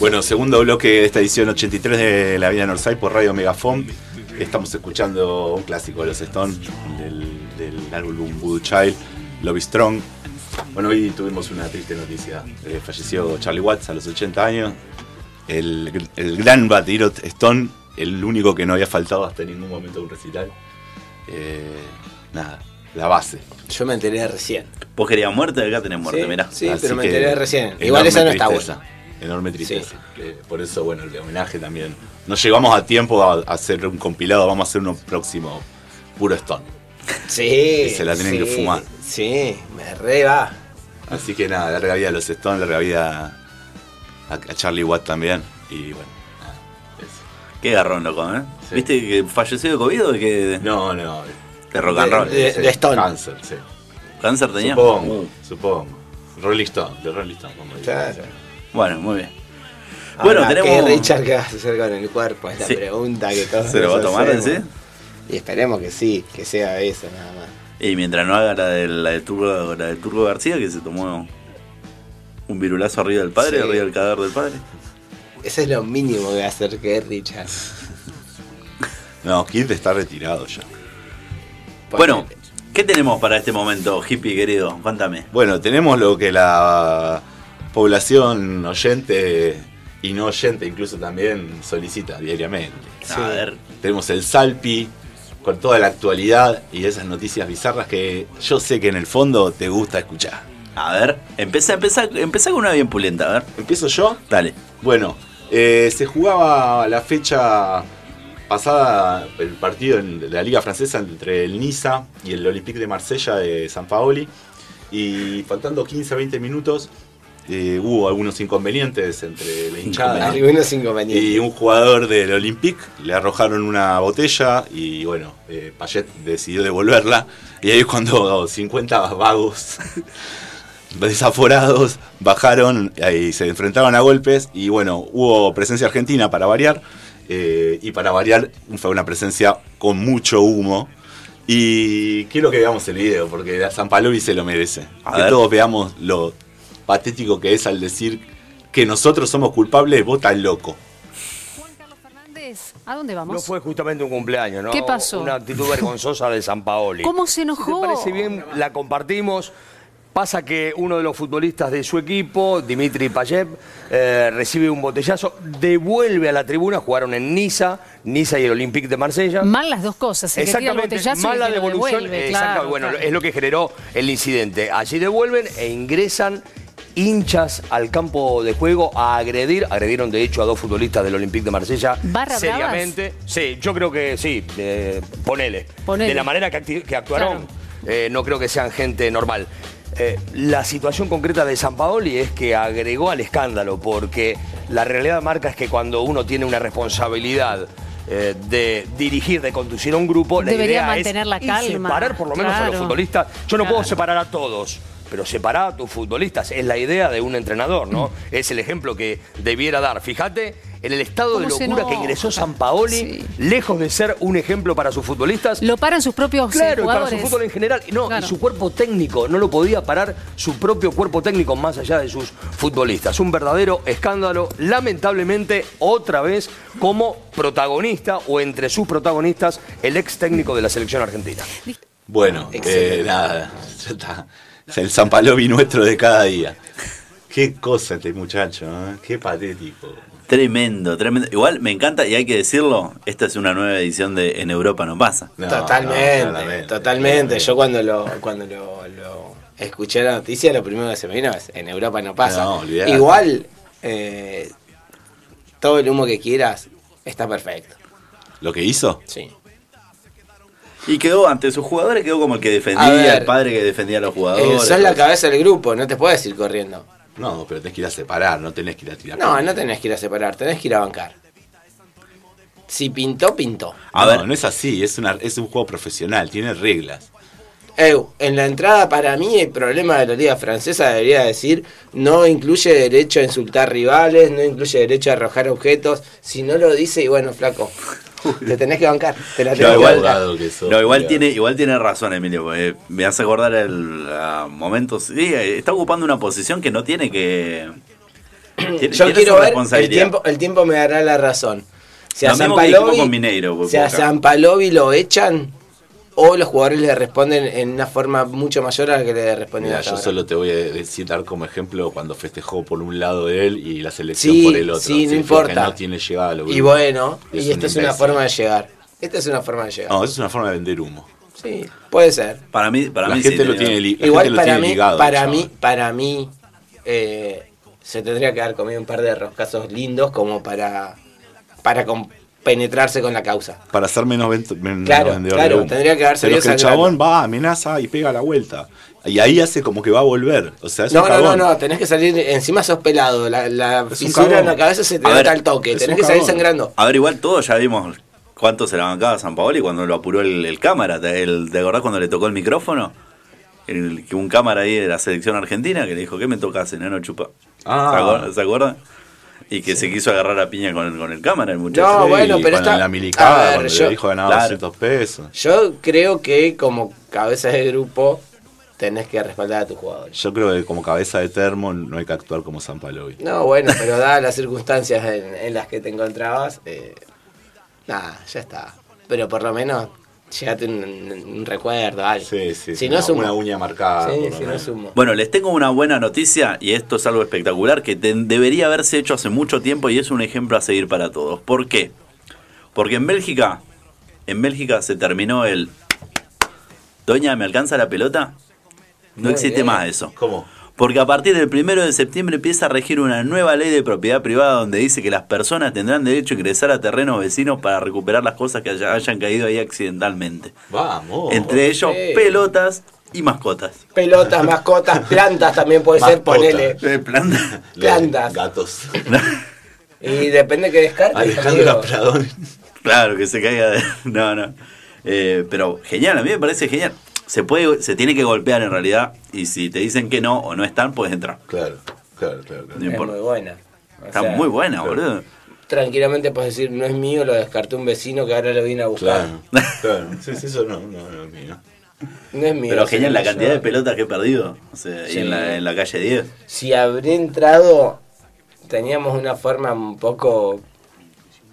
Bueno, segundo bloque de esta edición 83 de La Vida Northside por Radio Megafon. Estamos escuchando un clásico de los Stones del, del álbum Voodoo Child, Love Strong. Bueno, hoy tuvimos una triste noticia. Eh, falleció Charlie Watts a los 80 años. El, el gran baterista Stone, el único que no había faltado hasta ningún momento de un recital. Eh, nada, la base. Yo me enteré recién. Vos querías muerte, acá tenés muerte, Sí, mirá. sí. Así pero me enteré recién. Igual esa no está buena. Enorme tristeza. Eh, por eso, bueno, el homenaje también. Nos llegamos a tiempo a, a hacer un compilado. Vamos a hacer uno próximo puro Stone. Sí. se la tienen sí, que fumar. Sí, me re va. Así que nada, larga vida a los Stones, larga vida a, a Charlie Watt también. Y bueno, nada, eso. Qué garrón, loco, ¿eh? Sí. ¿Viste que falleció de COVID o que No, no. de rock and roll? de- sí, Stone. Cáncer, sí. ¿Cáncer tenía? Supongo, Uh, supongo. Rolling Stone, de Rolling Stone, como. Claro. Bueno, muy bien. Bueno, Ahora, tenemos- ¿Qué Richard qué vas a hacer con el cuerpo? Es la Sí. pregunta que todos ¿Se lo va a tomar en sí? Y esperemos que sí, que sea eso nada más. Y mientras no haga la del, la Turco, la del Turco García, que se tomó un virulazo arriba del padre, Sí. arriba del cadáver del padre. Eso es lo mínimo que va a hacer que Richard. No, Kid está retirado ya. Bueno, ¿qué tenemos para este momento, hippie querido? Cuéntame. Bueno, tenemos lo que la población oyente y no oyente incluso también solicita diariamente. A ver, Tenemos el Salpi con toda la actualidad y esas noticias bizarras que yo sé que en el fondo te gusta escuchar. a ver, empezá, empezá, empezá con una bien pulenta, a ver. ¿Empiezo yo? Dale. Bueno, eh, se jugaba la fecha pasada el partido en- de la Liga Francesa entre el Niza y el Olympique de Marsella de San Paoli y faltando 15-20 minutos eh, hubo algunos inconvenientes entre la hinchada Algunos inconvenientes. y un jugador del Olympique le arrojaron una botella y bueno, eh, Payet decidió devolverla y ahí es cuando 50 vagos desaforados bajaron y se enfrentaron a golpes y bueno, hubo presencia argentina para variar eh, y para variar fue una presencia con mucho humo y quiero que veamos el video porque San Palovi se lo merece. A que ver. todos veamos lo patético que es al decir que nosotros somos culpables, vota el loco. Juan Carlos Fernández, ¿a dónde vamos? No fue justamente un cumpleaños, ¿no? ¿Qué pasó? Una actitud vergonzosa de San Paoli. ¿Cómo se Si enojó? te parece bien, la compartimos. Pasa que uno de los futbolistas de su equipo, Dimitri Payev, eh, recibe un botellazo, devuelve a la tribuna, jugaron en Niza, Niza y el Olympique de Marsella. Mal las dos cosas. El que tira el Exactamente, botellazo y el mala lo devolución. devuelve, eh, claro, exacto, bueno, claro. es lo que generó el incidente. Allí devuelven e ingresan hinchas al campo de juego a agredir. Agredieron, de hecho, a dos futbolistas del Olympique de Marsella. ¿Barra seriamente. Sí, yo creo que sí. eh, ponele. Ponele. De la manera que, actuaron, Claro. eh, no creo que sean gente normal. Eh, la situación concreta de San Paoli es que agregó al escándalo, porque la realidad marca es que cuando uno tiene una responsabilidad eh, de dirigir, de conducir a un grupo, la Debería idea mantener es la calma. separar por lo menos a los futbolistas. Yo no puedo separar a todos. Pero separar a tus futbolistas es la idea de un entrenador, ¿no? Es el ejemplo que debiera dar. Fíjate, en el estado de ¿Cómo se locura que ingresó San Paoli, Sí. lejos de ser un ejemplo para sus futbolistas, Lo paran sus propios Claro, y para jugadores. su fútbol en general. No, Claro. y su cuerpo técnico. No lo podía parar su propio cuerpo técnico más allá de sus futbolistas. Un verdadero escándalo. Lamentablemente, otra vez, como protagonista o entre sus protagonistas, el ex técnico de la selección argentina. Bueno, eh, nada, ya está. Es el San Palovi nuestro de cada día. Qué cosa este muchacho, ¿eh? qué patético. Tremendo, tremendo. Igual me encanta y hay que decirlo, esta es una nueva edición de En Europa no pasa. No, totalmente, no, totalmente. Yo cuando lo, cuando lo, lo escuché la noticia, lo primero que se me vino es en Europa no pasa. No. Igual, eh, todo el humo que quieras está perfecto. ¿Lo que hizo? Sí. Y quedó ante sus jugadores, quedó como el que defendía, ver. el padre que defendía a los Eh, jugadores. sos la cabeza del grupo, no te puedes ir corriendo. No, pero tenés que ir a separar, no tenés que ir a tirar. No, no tenés que ir a separar, tenés que ir a bancar. Si pintó, pintó. A no, ver. no es así, es, una, es un juego profesional, tiene reglas. Eu, en la entrada para mí el problema de la liga francesa debería decir no incluye derecho a insultar rivales, no incluye derecho a arrojar objetos. Si no lo dice, y bueno, flaco, te tenés que bancar. Te la No, tenés que igual, bancar. que sos, no, igual tiene, igual tiene razón, Emilio. porque me hace acordar el a momentos. Sí, está ocupando una posición que no tiene que. Tiene- Yo tiene quiero ver, el responsabilidad. tiempo, el tiempo me dará la razón. Si a. San Palovi lo echan, o los jugadores le responden en una forma mucho mayor a la que le responden Mira, yo ahora. solo te voy a decir dar como ejemplo cuando festejó por un lado él y la selección Sí, por el otro. sí, no importa. Que no tiene llegada a lo Y bueno, Es y esta es una forma de llegar. Esta es una forma de llegar. No, eso es una forma de vender humo. Sí, puede ser. Para mí, para la mí gente sí, lo tiene, li- la Igual gente lo para tiene mí, ligado. para mí, para mí, eh, se tendría que haber comido un par de roscazos lindos como para, para penetrarse con la causa. Para ser menos, menos Claro, vendedor claro, de humo. tendría que haber Pero que el chabón va, amenaza y pega la vuelta. Y ahí hace como que va a volver. O sea, es No, un no, no, no, tenés que salir, encima sos pelado, la, la fisura en la cabeza se te A ver, nota al toque, tenés que salir sangrando. A ver, igual todos ya vimos cuánto se la bancaba San Paoli cuando lo apuró el, el cámara. ¿Te, el- ¿Te acordás cuando le tocó el micrófono? El, un cámara ahí de la selección argentina que le dijo, ¿qué me tocas, enano chupa? Ah. ¿Se acuerdan? ¿Se acuerdan? Y que se quiso agarrar a piña con el, con el cámara, el muchacho. No, Sí, bueno, pero cuando está- en la milicada, a ver, cuando yo- le dijo ganaba claro. 200 pesos. Yo creo que como cabeza de grupo tenés que respaldar a tus jugadores. Yo creo que como cabeza de termo no hay que actuar como San Palovi. No, bueno, pero dadas las circunstancias en, en las que te encontrabas, eh, nada, ya está. Pero por lo menos, llegate un, un recuerdo, algo. Sí, sí. Si una, no sumo. una uña marcada. Sí, si no sumo. Bueno, les tengo una buena noticia y esto es algo espectacular que te- debería haberse hecho hace mucho tiempo y es un ejemplo a seguir para todos. ¿Por qué? Porque en Bélgica, en Bélgica se terminó el Doña, ¿me alcanza la pelota? No Muy existe bien. más eso. ¿Cómo? Porque a partir del primero de septiembre empieza a regir una nueva ley de propiedad privada donde dice que las personas tendrán derecho a ingresar a terrenos vecinos para recuperar las cosas que haya- hayan caído ahí accidentalmente. Vamos. Entre ellos, sí. pelotas y mascotas. Pelotas, mascotas, plantas también puede ser, ponele. Eh, planta. plantas. Gatos. Y depende que descartes. Alejandro. Pradón. Claro, que se caiga de... No, no. Eh, pero genial, a mí me parece genial. Se puede, se tiene que golpear en realidad y si te dicen que no o no están, puedes entrar. Claro, claro, claro. claro. No Es importa. muy buena. O Está sea, muy buena, claro. boludo. Tranquilamente puedes decir, no es mío, lo descartó un vecino que ahora lo vine a buscar. Claro, claro. Sí, sí, eso no, no, no es mío. No es mío. Pero genial la cantidad de pelotas que he perdido. O sea, en, la, en la calle 10. Si habré entrado, teníamos una forma un poco,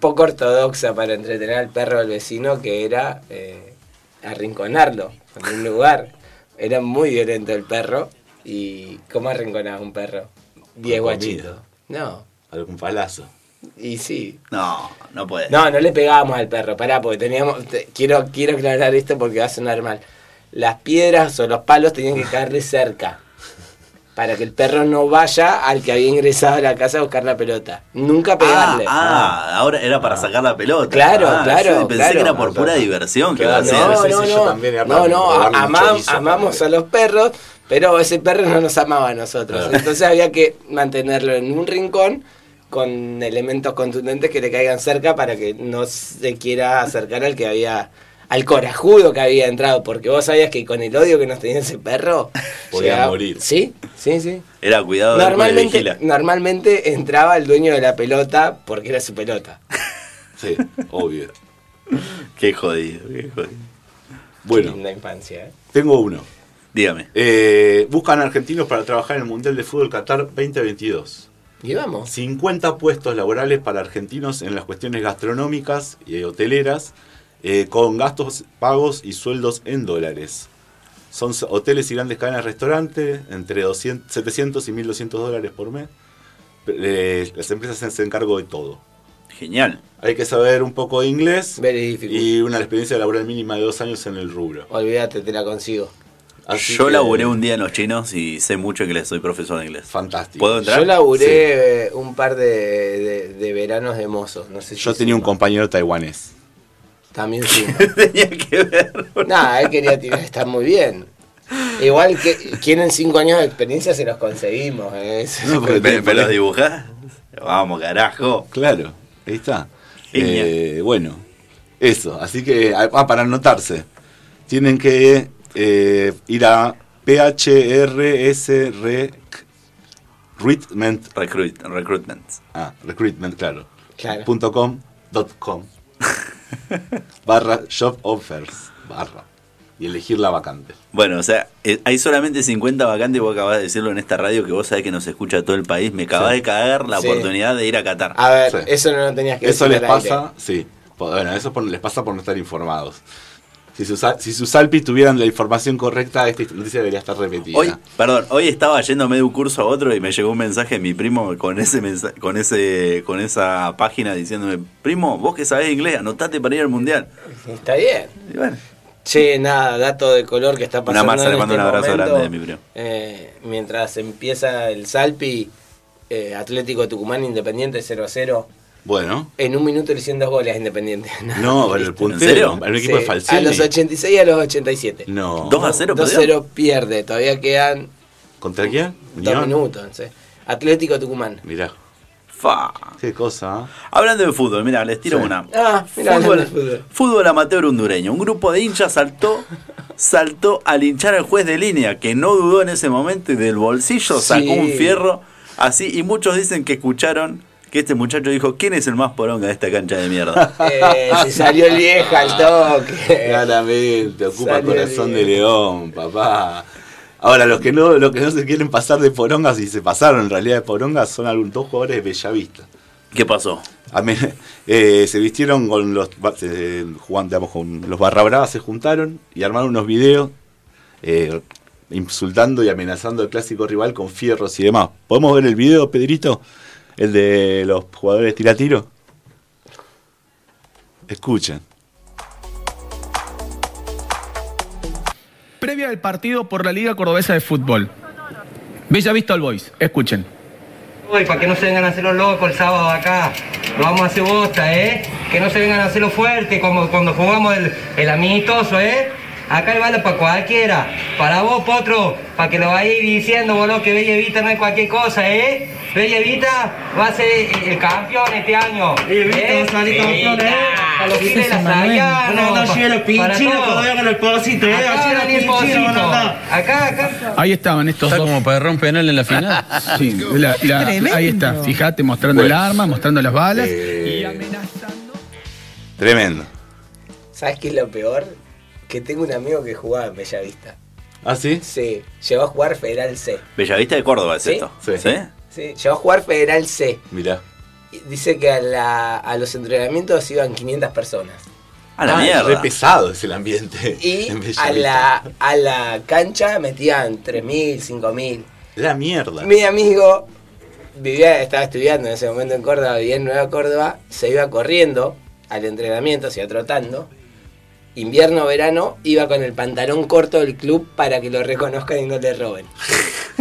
poco ortodoxa para entretener al perro del vecino que era eh, arrinconarlo en un lugar. Era muy violento el perro. ¿Y cómo arrinconás un perro? Diez guachitos. No. Algún palazo. Y sí. No, no puede. No, no le pegábamos al perro, pará, porque teníamos. te- quiero, quiero aclarar esto porque va a sonar mal. Las piedras o los palos tenían que caerle cerca. Para que el perro no vaya al que había ingresado a la casa a buscar la pelota. Nunca Ah, pegarle. ah, ahora era para sacar la pelota. Claro, Ah, claro, yo Pensé claro. que era por Ah, pura claro. diversión que Claro, hacían. no, sí, no, yo no. también no, no, amamos a los perros, pero ese perro no nos amaba a nosotros. Claro. Entonces había que mantenerlo en un rincón con elementos contundentes que le caigan cerca para que no se quiera acercar al que había al corajudo que había entrado, porque vos sabías que con el odio que nos tenía ese perro Podía llegaba- morir. Sí, sí, sí. Era cuidado Normalmente, normalmente entraba el dueño de la pelota porque era su pelota. Sí, obvio. Qué jodido, qué jodido. Bueno, Linda infancia, ¿eh? tengo uno. Dígame. Eh, buscan argentinos para trabajar en el Mundial de Fútbol Qatar 2022. Y vamos. 50 puestos laborales para argentinos en las cuestiones gastronómicas y hoteleras, eh, con gastos pagos y sueldos en dólares. Son hoteles y grandes cadenas de restaurantes, entre 200, 700 y 1200 dólares por mes. Eh, las empresas se hacen cargo de todo. Genial. Hay que saber un poco de inglés Very difficult. y una experiencia laboral mínima de dos años en el rubro. Olvídate, te la consigo. Así Yo que, laburé un día en los chinos y sé mucho inglés, soy profesor de inglés. Fantástico. ¿Puedo entrar? Yo laburé un par de, de- de veranos de mozo. No sé si Yo tenía un compañero taiwanés. También sí. Tenía que ver. Nada, él quería tirar- estar muy bien. Igual que quieren cinco años de experiencia, se los conseguimos. eh. No, porque ¿Me, tiene- me lo dibujás? Vamos, carajo. Claro, ahí está. Eh, bueno, eso. Así que, ah, para anotarse, tienen que eh, ir a PHRS Recruitment. Recruit, recruitment. Ah, recruitment, claro. Claro. Punto com, dot com. barra job offers. Barra. y elegir la vacante. Bueno, o sea, eh, hay solamente 50 vacantes, vos acabás de decirlo en esta radio, que vos sabés que nos escucha todo el país. Me acabás Sí. de cagar la Sí. oportunidad de ir a Qatar. A ver, Sí. eso no lo tenías que Eso decir les aire. pasa, sí. Bueno, eso por- les pasa por no estar informados. Si sus, si sus Alpis tuvieran la información correcta, esta noticia debería estar repetida. Hoy, perdón, hoy estaba yéndome de un curso a otro y me llegó un mensaje de mi primo con ese mensa- con ese con esa página diciéndome, primo, vos que sabés inglés, anotate para ir al mundial. Está bien. Y bueno, Che, nada, dato de color que está Una pasando. masa, en le mando este un abrazo momento. grande de mi primo. Eh, mientras empieza el Salpi, eh, Atlético Tucumán Independiente 0 a 0. Bueno, En un minuto le hicieron dos goles a Independiente. no, pero el puntero, serio? el equipo Sí, de Falcioni. A los 86 y a los 87. No. 2 a 0 perdió. 2-0 pierde, todavía quedan ¿Contra quién? dos Unión. minutos. sí. Atlético Tucumán. Mirá, Fa. qué cosa. ¿eh? Hablando de fútbol, mira, les tiro Sí. una. Ah, mira, fútbol, fútbol. fútbol amateur hondureño. Un grupo de hinchas saltó, saltó a linchar al juez de línea, que no dudó en ese momento y del bolsillo sacó Sí. un fierro así. Y muchos dicen que escucharon que este muchacho dijo: ¿Quién es el más poronga de esta cancha de mierda? Eh, se salió el vieja al toque. Claramente, ocupa Salió corazón de león, papá. Ahora, los que no, los que no se quieren pasar de porongas y se pasaron en realidad de porongas son algunos dos jugadores de Bellavista. ¿Qué pasó? Ame- eh, se vistieron con los se- jugando, digamos, con los barra bravas se juntaron y armaron unos videos eh, insultando y amenazando al clásico rival con fierros y demás. ¿Podemos ver el video, Pedrito? El de los jugadores tira tiro. Escuchen. Previa del partido por la Liga Cordobesa de Fútbol. Bella Vista All Boys, escuchen. Uy, para que no se vengan a hacer los locos el sábado acá. Lo vamos a hacer bosta, ¿eh? Que no se vengan a hacer lo fuerte como cuando jugamos el, el amistoso, ¿eh? Acá hay bala para cualquiera. Para vos, Potro, para que lo vayáis diciendo, boludo, que Bella Vita no es cualquier cosa, ¿eh? Bella Vita va a ser el, el campeón este año. Bella Vita va a salir campeón, ¿eh? Para los pibes de la Sayana, No, no, los pinchinos al pocito, ¿eh? Acá pocito. andar. Acá, acá. Ahí estaban estos Está dos. como para un penal en la final. Sí, la- la- ahí está, fíjate, mostrando el arma, mostrando las balas. Eh, y amenazando. tremendo. ¿Sabes qué es lo peor? Que tengo un amigo que jugaba en Bellavista. ¿Ah, sí? Sí, llegó a jugar Federal C. Bellavista de Córdoba es ¿Sí? esto. Sí. Sí, llegó a jugar Federal C. Mirá. Y Dice que a, la- a los entrenamientos iban 500 personas. A la Ah, mierda. Re pesado es el ambiente. Y a la, a la cancha metían 3.000, 5.000. La mierda. Mi amigo vivía, estaba estudiando en ese momento en Córdoba, vivía en Nueva Córdoba, se iba corriendo al entrenamiento, se iba trotando. Invierno, verano, iba con el pantalón corto del club para que lo reconozcan y no le roben.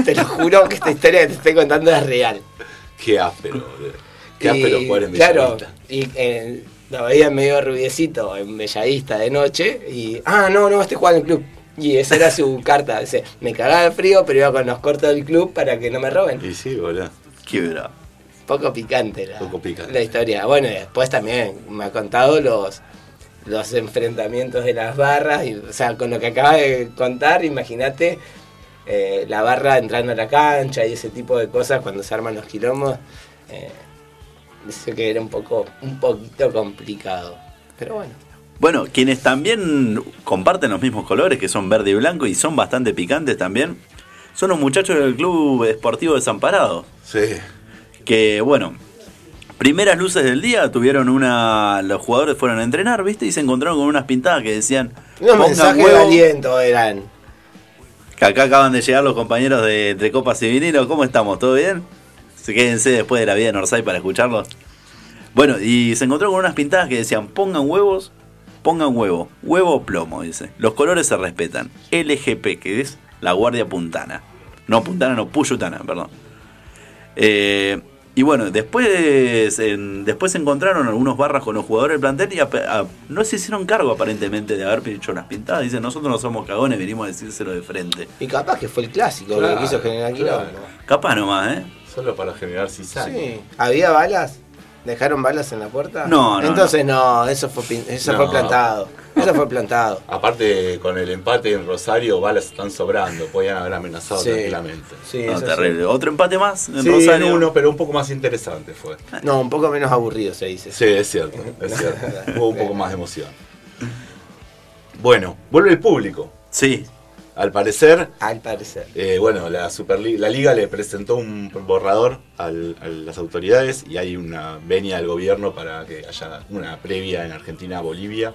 te lo juro que esta historia que te estoy contando es real. Qué áspero, boludo. Qué Y, áspero jugar en Claro, y eh, lo veía medio rubiecito en Bellavista de noche y, ah, no, no, este juega en el club. Y esa era su carta, dice, me cagaba de frío, pero iba con los cortos del club para que no me roben. Y sí, boludo. Qué bravo. Poco picante la, Poco picante. la historia. Bueno, y después también me ha contado los, los enfrentamientos de las barras. Y, o sea, con lo que acaba de contar, imagínate eh, la barra entrando a la cancha y ese tipo de cosas cuando se arman los quilombos. Eh, dice que era un poco, un poquito complicado. Pero bueno. Bueno, quienes también comparten los mismos colores, que son verde y blanco, y son bastante picantes también, son los muchachos del Club Esportivo Desamparado. Sí. Que, bueno, primeras luces del día tuvieron una. Los jugadores fueron a entrenar, ¿viste? Y se encontraron con unas pintadas que decían. Unos "Pongan mensajes de huevo". aliento eran. Que acá acaban de llegar los compañeros de Entre Copas y Vinilo. ¿Cómo estamos? ¿Todo bien? Se quédense después de la vida en Orsay para escucharlos. Bueno, y se encontró con unas pintadas que decían: pongan huevos, pongan huevo, huevo o plomo, dice. Los colores se respetan. LGP, que es la Guardia Puntana. No Puntana, no, Puyutana, perdón. Eh, y bueno, después, en- después se encontraron algunos barras con los jugadores del plantel y ap- a- no se hicieron cargo aparentemente de haber hecho las pintadas. Dicen, nosotros no somos cagones, venimos a decírselo de frente. Y capaz que fue el clásico Claro, lo que quiso generar claro. quilombo. Capaz nomás, ¿eh? Solo para generar cizaña. Sí. ¿Había balas? ¿Dejaron balas en la puerta? No, no, Entonces no, eso fue pin- eso No. fue plantado. Eso fue plantado. Aparte, con el empate en Rosario, balas están sobrando. Podían haber amenazado Sí. tranquilamente. Sí, No, terrible. Otro empate más en Sí, Rosario. en uno, pero un poco más interesante fue. No, un poco menos aburrido se dice. Sí, es cierto, es cierto. Hubo un poco más de emoción. Bueno, vuelve el público. Sí. Al parecer, Al parecer. eh, bueno, la Superliga, la Liga le presentó un borrador al- a las autoridades y hay una venia del gobierno para que haya una previa en Argentina a Bolivia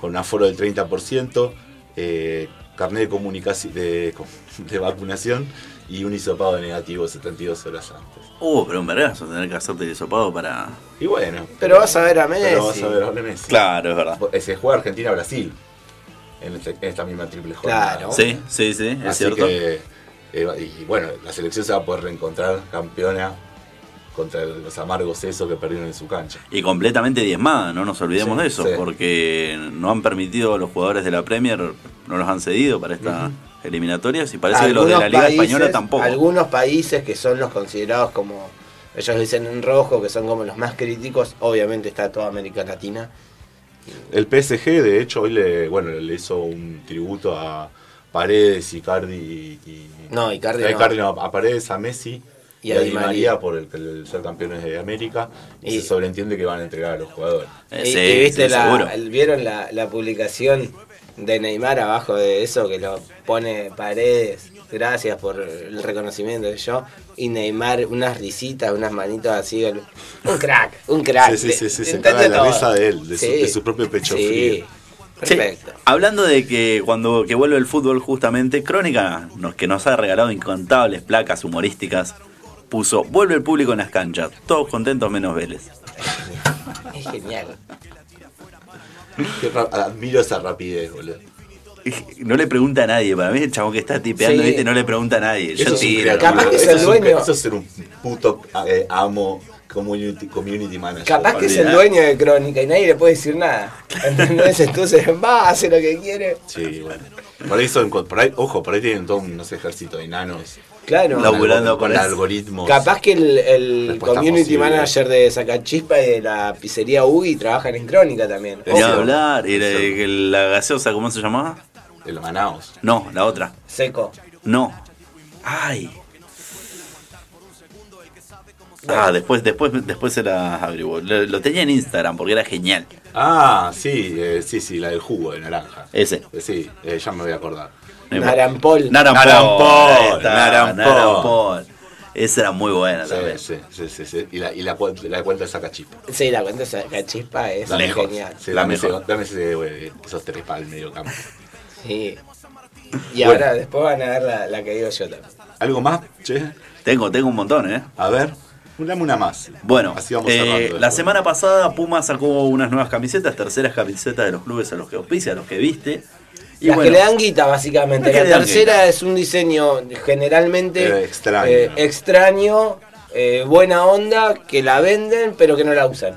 con un aforo del 30%, eh, carnet de comunicación de, de vacunación y un hisopado negativo 72 horas antes. Uh, pero un vergazo tener que hacerte el hisopado para. Y bueno. Pero vas a ver a Pero vas Messi. a ver a Messi. Claro, es verdad. Se juega Argentina-Brasil en, este- en esta misma triple jornada. Claro. Sí, sí, sí, es Así cierto. que, eh, y bueno, la selección se va a poder reencontrar campeona contra los amargos esos que perdieron en su cancha. Y completamente diezmada, no nos olvidemos Sí, de eso, sí. porque no han permitido a los jugadores de la Premier, no los han cedido para estas eliminatorias y parece que los de la Liga países- Española tampoco. Algunos países que son los considerados como, ellos dicen en rojo, que son como los más críticos, obviamente está toda América Latina. El PSG, de hecho, hoy le, bueno, le hizo un tributo a Paredes, Icardi y... y- No, Icardi. Icardi no, a Paredes, a Messi Y y, a Di María. María por el, el ser campeones de América. Y, Y- se sobreentiende que van a entregar a los jugadores. Eh, y, sí, y viste sí, la, vieron la, la publicación de Neymar abajo de eso que lo pone Paredes. Gracias por el reconocimiento de yo. Y Neymar, unas risitas, unas manitos así. el- Un crack, un crack. Sí, sí, sí, sí, se caga de la risa de él, de su- Sí. de su propio pecho Sí, frío. Sí, Perfecto. hablando de que cuando que vuelve el fútbol justamente, Crónica, nos, que nos ha regalado incontables placas humorísticas, puso, vuelve el público en las canchas, todos contentos menos Vélez. Es genial. Admiro esa rapidez, boludo. No le pregunta a nadie, para mí el chabón que está tipeando, Sí. ¿viste? no le pregunta a nadie. Yo Eso es un tiro. Capaz que es el dueño. Eso es ser un puto eh, amo community, community manager. Capaz que es el dueño de Crónica y nadie le puede decir nada. ¿Entendés? Entonces va, hace lo que quiere. Sí, bueno. Por ahí son, por ahí, ojo, por ahí tienen todo un no sé, ejército de enanos. Claro. La- Laburando con algoritmos. Capaz que el, community posible. manager de Sacachispa y de la pizzería Ugi trabajan en Crónica también. Ojo. hablar, y la gaseosa, ¿cómo se llamaba? El Manaos. No, la otra. Seco. No. Ay. Ah, después, después, después se la averiguó. Lo, lo tenía en Instagram porque era genial. Ah, sí, eh, sí, sí, la del jugo de naranja. Ese. Eh, sí, eh, ya me voy a acordar. Narampol. Narampol. Narampol, Narampol. Narampol. Esa era muy buena Sí, también. sí, sí, sí, sí. Y la, y la, la cuenta de Sacachispa. Sí, la cuenta de Sacachispa es genial. Sí, La dame, ese, dame ese, güey, esos tres para el medio campo. Sí. Y Bueno. ahora después van a ver la, la que digo yo también. ¿Algo más, che? Tengo, tengo un montón, ¿eh? A ver, dame una más. Bueno, Así vamos eh, la semana pasada Puma sacó unas nuevas camisetas, terceras camisetas de los clubes a los que auspicia, a los que viste. Y Las bueno, que le dan guita, básicamente. La tercera guita. es un diseño generalmente Eh, extraño. eh, extraño, eh, buena onda, que la venden, pero que no la usan.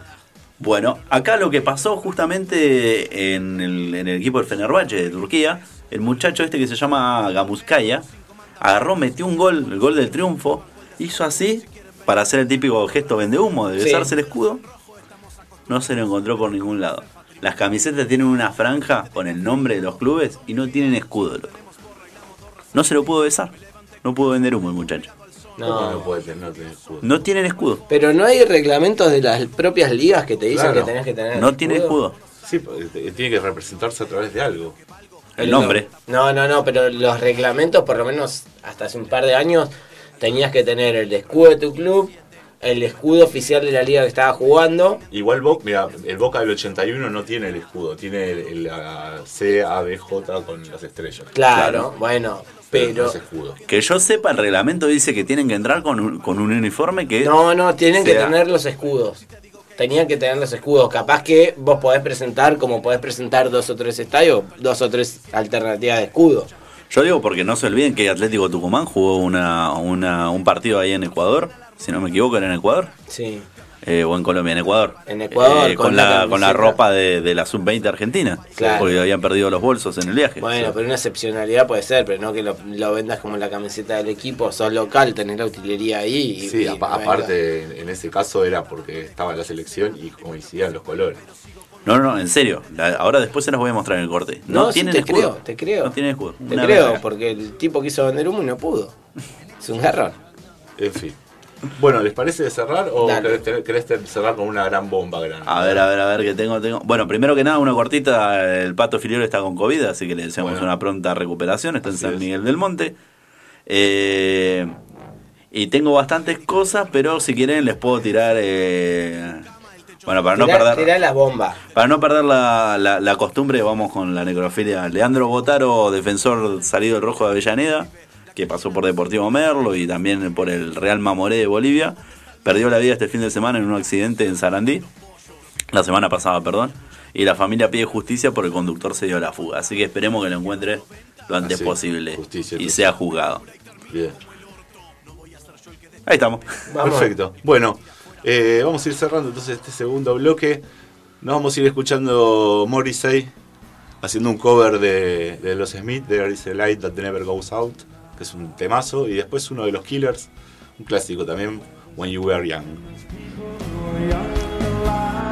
Bueno, acá lo que pasó justamente en el, en el equipo del Fenerbahce de Turquía, el muchacho este que se llama Gamuskaya, agarró, metió un gol, el gol del triunfo, hizo así para hacer el típico gesto vende humo de Sí. besarse el escudo. No se lo encontró por ningún lado. Las camisetas tienen una franja con el nombre de los clubes y no tienen escudo, loco. No se lo pudo besar. No pudo vender humo el muchacho. ¿Cómo no No. puede tener, no tener escudo? No tienen escudo. Pero no hay reglamentos de las propias ligas que te dicen Claro. que tenés que tener. No tiene escudo. Sí, porque te- tiene que representarse a través de algo. El nombre. No, no, no, pero los reglamentos, por lo menos hasta hace un par de años, tenías que tener el escudo de tu club, el escudo oficial de la liga que estaba jugando. Igual Boca, mira, el Boca del 81 no tiene el escudo, tiene el, el, la C, A, B, J con las estrellas. Claro, Claro. bueno, no pero. Que yo sepa, el reglamento dice que tienen que entrar con un, con un uniforme que... No, no, tienen que tener los escudos. Tenían que tener los escudos. Capaz que vos podés presentar, como podés presentar dos o tres estadios, dos o tres alternativas de escudo. Yo digo porque no se olviden que Atlético Tucumán jugó una, una- un partido ahí en Ecuador, si no me equivoco era en Ecuador, Sí. eh, o en Colombia, en Ecuador. En Ecuador, Eh, con con, la la, con la ropa de, de la sub-20 argentina, Claro. porque habían perdido los bolsos en el viaje. Bueno, pero una excepcionalidad puede ser, pero no que lo, lo vendas como la camiseta del equipo. Sos local, tenés la utilería ahí. Y, Sí, y aparte en ese caso era porque estaba la selección y coincidían los colores. No, no, en serio. La- ahora después se las voy a mostrar en el corte. No, No, sí, tienen te escudo. creo, te creo. No tienen escudo. Te Una creo, porque el tipo quiso vender humo y no pudo. Es un garrón. En fin. Bueno, ¿les parece cerrar o Dale. querés, querés cerrar con una gran bomba grande? A ver, a ver, a ver, que tengo, tengo. Bueno, primero que nada, una cortita. El Pato Filiol está con COVID, así que le deseamos Bueno. una pronta recuperación. Está en San es. Miguel del Monte. Eh, y tengo bastantes cosas, pero si quieren les puedo tirar. eh, bueno, para no perder. tirá la bomba. Para no perder la, la- la costumbre, vamos con la necrofilia. Leandro Botaro, defensor salido del rojo de Avellaneda, que pasó por Deportivo Merlo y también por el Real Mamoré de Bolivia, perdió la vida este fin de semana en un accidente en Sarandí, la semana pasada, perdón, y la familia pide justicia por el conductor se dio a la fuga. Así que esperemos que lo encuentre lo antes Así, posible justicia, y sea juzgado. Bien. Ahí estamos. Vamos. Perfecto. Bueno, eh, vamos a ir cerrando entonces este segundo bloque. Nos vamos a ir escuchando Morrissey haciendo un cover de, de los Smith, There is a Light That Never Goes Out, que es un temazo, y después uno de los Killers, un clásico también, When You Were Young.